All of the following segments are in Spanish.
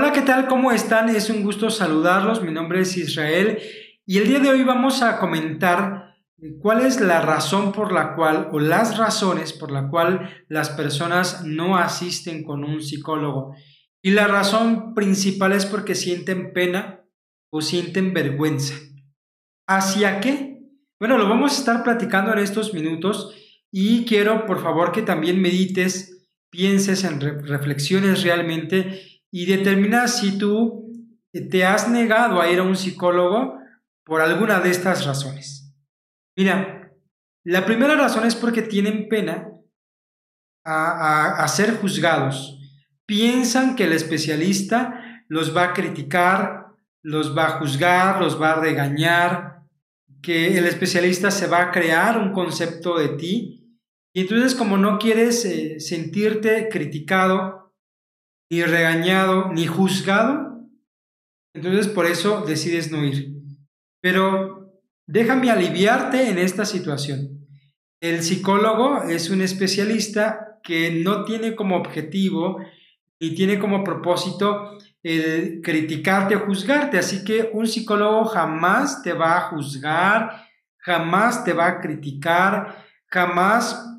Hola, ¿qué tal? ¿Cómo están? Es un gusto saludarlos. Mi nombre es Israel y el día de hoy vamos a comentar cuál es la razón por la cual o las razones por la cual las personas no asisten con un psicólogo. Y la razón principal es porque sienten pena o sienten vergüenza. ¿Hacia qué? Bueno, lo vamos a estar platicando en estos minutos y quiero por favor que también medites, pienses en reflexiones realmente y determina si tú te has negado a ir a un psicólogo por alguna de estas razones. Mira, la primera razón es porque tienen pena a, ser juzgados. Piensan que el especialista los va a criticar, los va a juzgar, los va a regañar, que el especialista se va a crear un concepto de ti. Y entonces como no quieres eh, sentirte criticado, ni regañado, ni juzgado, entonces por eso decides no ir. Pero déjame aliviarte en esta situación. El psicólogo es un especialista que no tiene como objetivo ni tiene como propósito el criticarte o juzgarte. Así que un psicólogo jamás te va a juzgar, jamás te va a criticar, jamás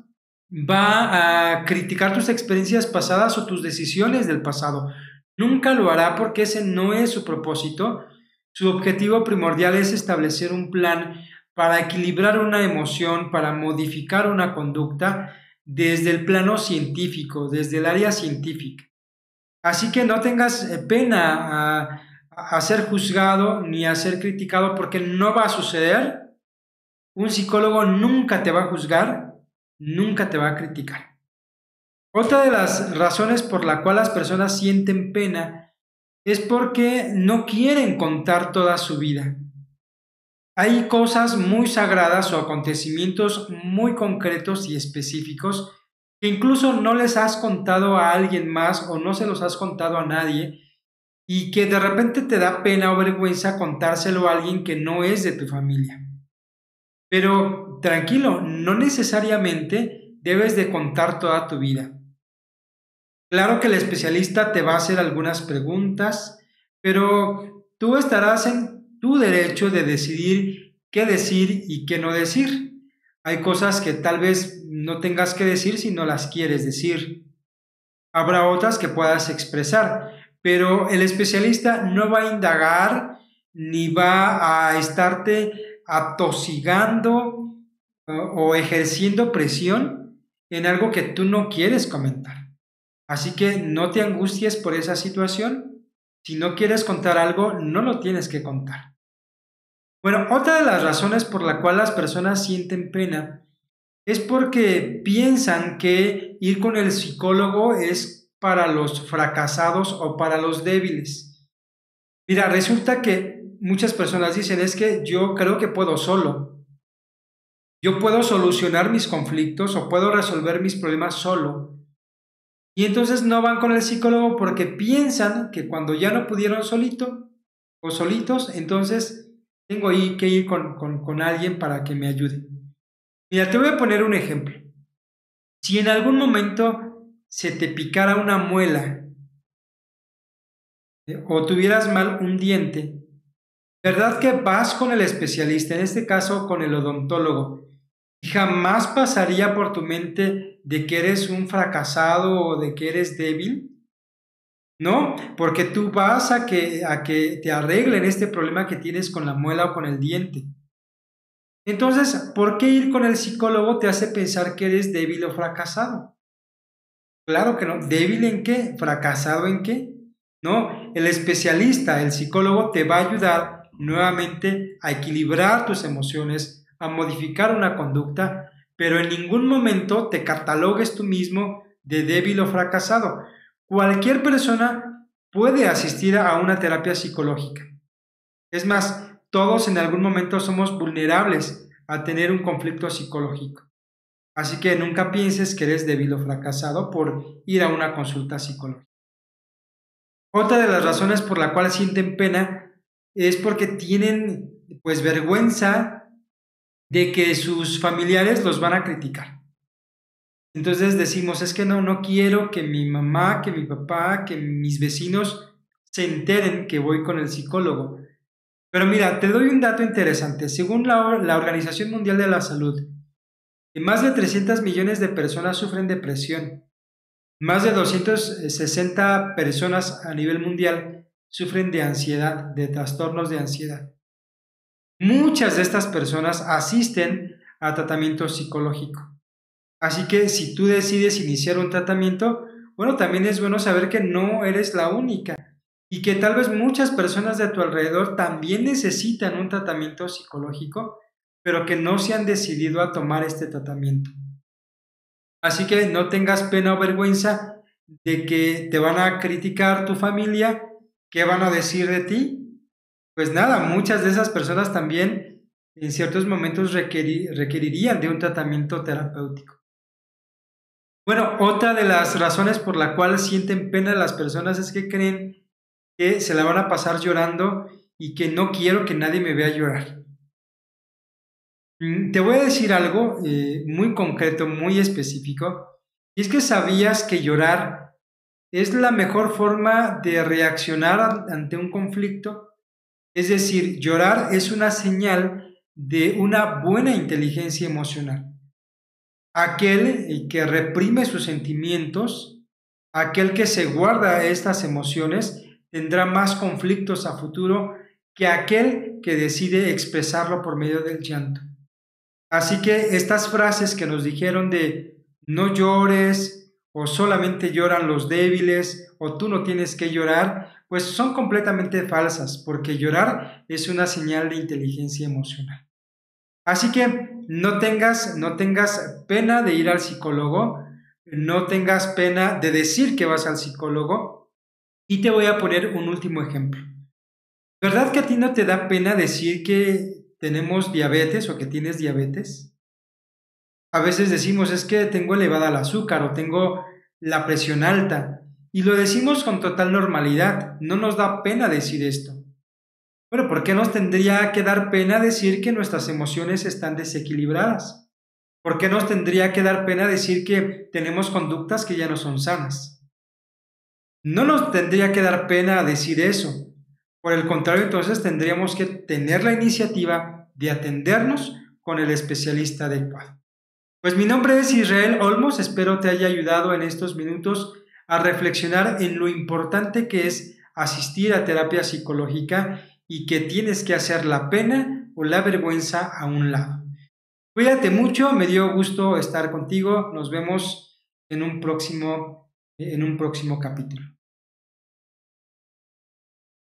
va a criticar tus experiencias pasadas o tus decisiones del pasado. Nunca lo hará porque ese no es su propósito. Su objetivo primordial es establecer un plan para equilibrar una emoción, para modificar una conducta desde el plano científico, desde el área científica. Así que no tengas eh, pena a, a ser juzgado ni a ser criticado porque no va a suceder. Un psicólogo nunca te va a juzgar, nunca te va a criticar. Otra de las razones por la cual las personas sienten pena es porque no quieren contar toda su vida. Hay cosas muy sagradas o acontecimientos muy concretos y específicos que incluso no les has contado a alguien más o no se los has contado a nadie y que de repente te da pena o vergüenza contárselo a alguien que no es de tu familia. Pero tranquilo, no necesariamente debes de contar toda tu vida. Claro que el especialista te va a hacer algunas preguntas, pero tú estarás en tu derecho de decidir qué decir y qué no decir. Hay cosas que tal vez no tengas que decir si no las quieres decir. Habrá otras que puedas expresar, pero el especialista no va a indagar ni va a estarte atosigando o ejerciendo presión en algo que tú no quieres comentar. Así que no te angusties por esa situación. Si no quieres contar algo, no lo tienes que contar. Bueno, otra de las razones por la cual las personas sienten pena es porque piensan que ir con el psicólogo es para los fracasados o para los débiles. Mira, resulta que muchas personas dicen es que yo creo que puedo solo. Yo puedo solucionar mis conflictos o puedo resolver mis problemas solo. Y entonces no van con el psicólogo porque piensan que cuando ya no pudieron solito o solitos, entonces tengo ahí que ir con, con alguien para que me ayude. Mira, te voy a poner un ejemplo. Si en algún momento se te picara una muela eh, o tuvieras mal un diente, ¿Verdad que vas con el especialista, en este caso con el odontólogo, y jamás pasaría por tu mente de que eres un fracasado o de que eres débil? ¿No? Porque tú vas a que, a que te arreglen este problema que tienes con la muela o con el diente. Entonces, ¿por qué ir con el psicólogo te hace pensar que eres débil o fracasado? Claro que no. ¿Débil en qué? ¿Fracasado en qué? No, el especialista, el psicólogo te va a ayudar nuevamente a equilibrar tus emociones, a modificar una conducta, pero en ningún momento te catalogues tú mismo de débil o fracasado. Cualquier persona puede asistir a una terapia psicológica. Es más, todos en algún momento somos vulnerables a tener un conflicto psicológico. Así que nunca pienses que eres débil o fracasado por ir a una consulta psicológica. Otra de las razones por la cual sienten pena es porque tienen pues vergüenza de que sus familiares los van a criticar. Entonces decimos, es que no, no quiero que mi mamá, que mi papá, que mis vecinos se enteren que voy con el psicólogo. Pero mira, te doy un dato interesante. Según la, la Organización Mundial de la Salud, más de 300 millones de personas sufren depresión. Más de 260 personas a nivel mundial sufren de ansiedad, de trastornos de ansiedad. Muchas de estas personas asisten a tratamiento psicológico. Así que si tú decides iniciar un tratamiento, bueno, también es bueno saber que no eres la única y que tal vez muchas personas de tu alrededor también necesitan un tratamiento psicológico, pero que no se han decidido a tomar este tratamiento. Así que no tengas pena o vergüenza de que te van a criticar tu familia, qué van a decir de ti. Pues nada, muchas de esas personas también en ciertos momentos requerirían de un tratamiento terapéutico. Bueno, otra de las razones por la cual sienten pena las personas es que creen que se la van a pasar llorando y que no quiero que nadie me vea llorar. Mm, te voy a decir algo eh, muy concreto, muy específico, y es que sabías que llorar es la mejor forma de reaccionar ante un conflicto. Es decir, llorar es una señal de una buena inteligencia emocional. Aquel que reprime sus sentimientos, aquel que se guarda estas emociones, tendrá más conflictos a futuro que aquel que decide expresarlo por medio del llanto. Así que estas frases que nos dijeron de no llores o solamente lloran los débiles o tú no tienes que llorar, pues son completamente falsas porque llorar es una señal de inteligencia emocional. Así que no tengas, no tengas pena de ir al psicólogo, no tengas pena de decir que vas al psicólogo y te voy a poner un último ejemplo. ¿Verdad que a ti no te da pena decir que tenemos diabetes o que tienes diabetes. A veces decimos es que tengo elevada el azúcar o tengo la presión alta y lo decimos con total normalidad, no nos da pena decir esto. Bueno, ¿por qué nos tendría que dar pena decir que nuestras emociones están desequilibradas? ¿Por qué nos tendría que dar pena decir que tenemos conductas que ya no son sanas? No nos tendría que dar pena decir eso, por el contrario, entonces tendríamos que tener la iniciativa de atendernos con el especialista adecuado. Pues mi nombre es Israel Olmos, espero te haya ayudado en estos minutos a reflexionar en lo importante que es asistir a terapia psicológica y que tienes que hacer la pena o la vergüenza a un lado. Cuídate mucho, me dio gusto estar contigo, nos vemos en un próximo, en un próximo capítulo.